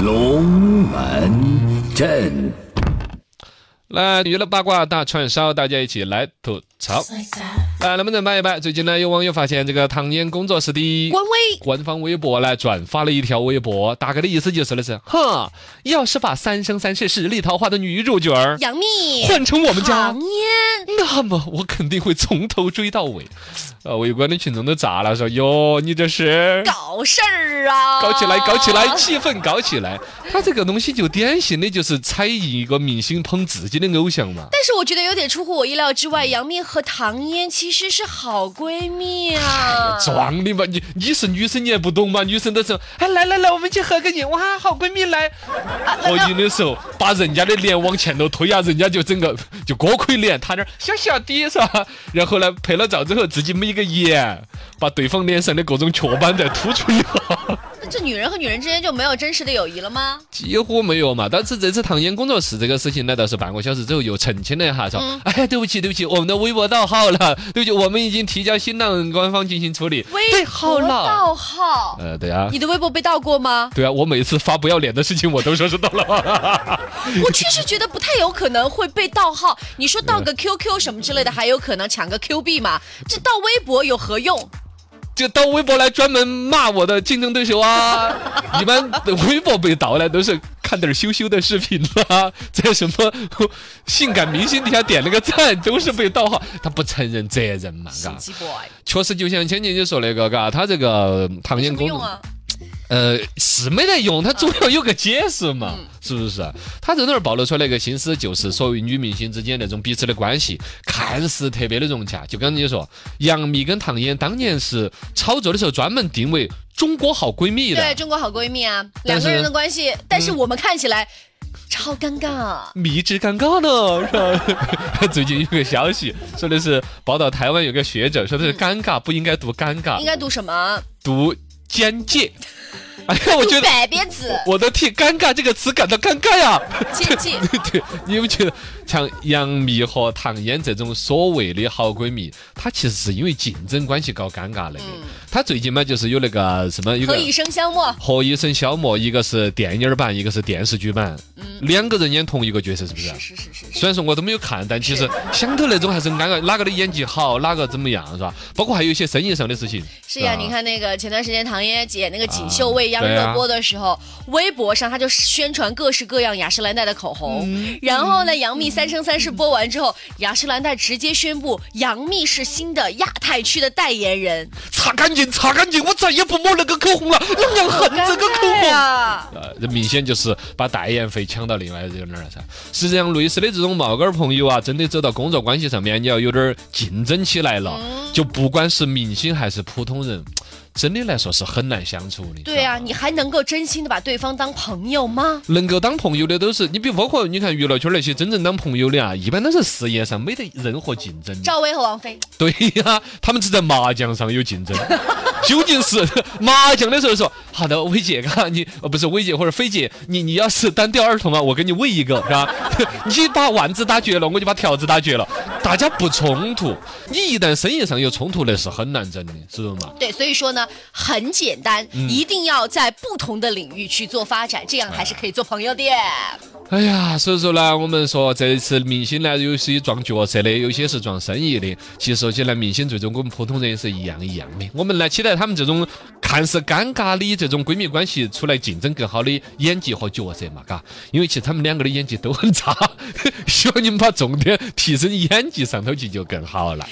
龙门阵。来，娱乐八卦大串烧，大家一起来吐槽。来，能不能摆一摆？最近呢，有网友发现这个唐嫣工作室的官微官方微博呢转发了一条微博，大概的意思就是的是：哼，要是把《三生三世十里桃花》的女主角儿杨幂、换成我们家唐，嫣，那么我肯定会从头追到尾。呃，围观的群众都炸了，说：哟，你这是搞事儿啊！搞起来，搞起来，气氛搞起来。他这个东西就典型的就是踩一个明星捧自己的偶像嘛。但是我觉得有点出乎我意料之外，杨幂和唐嫣其实是好闺蜜啊。装的嘛，你你是女生你还不懂嘛？女生的时候，哎来来来，我们去合个影，哇，好闺蜜来。合影的时候把人家的脸往前头推啊，人家就整个就锅盔脸，他那小小的是吧？然后呢，拍了照之后自己眯个眼，把对方脸上的各种雀斑再突出一下。那这女人和女人之间就没有真实的友谊了吗？几乎没有嘛，但是这次唐嫣工作室这个事情呢，倒是半个小时之后又澄清了一下，说：“嗯哎，对不起，对不起，我们的微博盗号了，对不起，我们已经提交新浪官方进行处理。”对，微博。盗号，呃，对啊，你的微博被盗过吗？对啊，我每次发不要脸的事情，我都说是盗了。我确实觉得不太有可能会被盗号。你说盗个 QQ 什么之类的，还有可能抢个 Q 币嘛？这盗微博有何用？就到微博来专门骂我的竞争对手啊！一般微博被盗了，都是看点羞羞的视频啦，在什么性感明星底下点了个赞，都是被盗号，他不承认责任嘛，确实，就像千姐姐说那个，嘎，他这个唐嫣公用啊？呃，是没得用，他总要有个解释嘛，是不是？他在那儿暴露出来一个心思，就是所谓女明星之间那种彼此的关系，看似特别的融洽。就刚才你说，杨幂跟唐嫣当年是炒作的时候专门定位中国好闺蜜的对，，中国好闺蜜啊，两个人的关系，但是我们看起来超尴尬。迷之尴尬呢，是吧？最近有个消息说的是报道台湾有个学者说的是尴尬不应该读尴尬应，该读什么？读简介。哎呀，我觉得读百变子，我都替“尴尬”这个词感到尴尬呀。简介。对，你有没有觉得像杨幂和唐嫣这种所谓的好闺蜜，她其实是因为竞争关系搞尴尬了的。她最近嘛，就是有那个什么，有个何以笙箫默？何以笙箫默，一个是电影版，一个是电视剧版，两个人演同一个角色，是不是？是是是是。虽然说我都没有看，但其实想头那种还是尴尬，哪个的演技好，哪个怎么样，是吧？包括还有一些生意上的事情。是呀，吧你看那个前段时间唐嫣姐那个锦绣啊未央对啊热播的时候，微博上他就宣传各式各样雅诗兰黛的口红，嗯然后呢，杨幂《三生三世》播完之后，雅诗兰黛直接宣布杨幂是新的亚太区的代言人，擦干净，擦干净，我再也不抹那个口红了，老娘恨这个口红。呀！呃，这明显就是把代言费抢到另外一个那儿了噻。实际上，类似的这种冒杆儿朋友啊，真的走到工作关系上面，你要有点儿竞争起来了，就不管是明星还是普通人，真的来说是很难相处的。对呀、你还能够真心的把对方当朋友吗？能够当朋友的都是你，比如包括你看娱乐圈那些真正当朋友的啊，一般都是事业上没得任何竞争。赵薇和王菲，对呀，他们只在麻将上有竞争。究竟是麻将的时候说好的，薇姐，嘎，你呃不是薇姐或者菲姐，你你要是单调儿童啊，我给你喂一个，是吧？你把腕子打绝了，我就把条子打绝了，大家不冲突。你一旦生意上有冲突，那是很难整的，是不是嘛？对，所以说呢，很简单，嗯一定要在不同的领域去做发展，这样还是可以做朋友的。哎呀，所以说呢，我们说这一次明星呢，有些撞角色的，有些是撞生意的。其实说起来，明星最终跟我们普通人也是一样一样的。我们来期待他们这种看似尴尬的这种闺蜜关系，出来竞争更好的演技和角色嘛，嘎。因为其实他们两个的演技都很差，希望你们把重点提升演技上头去就更好了。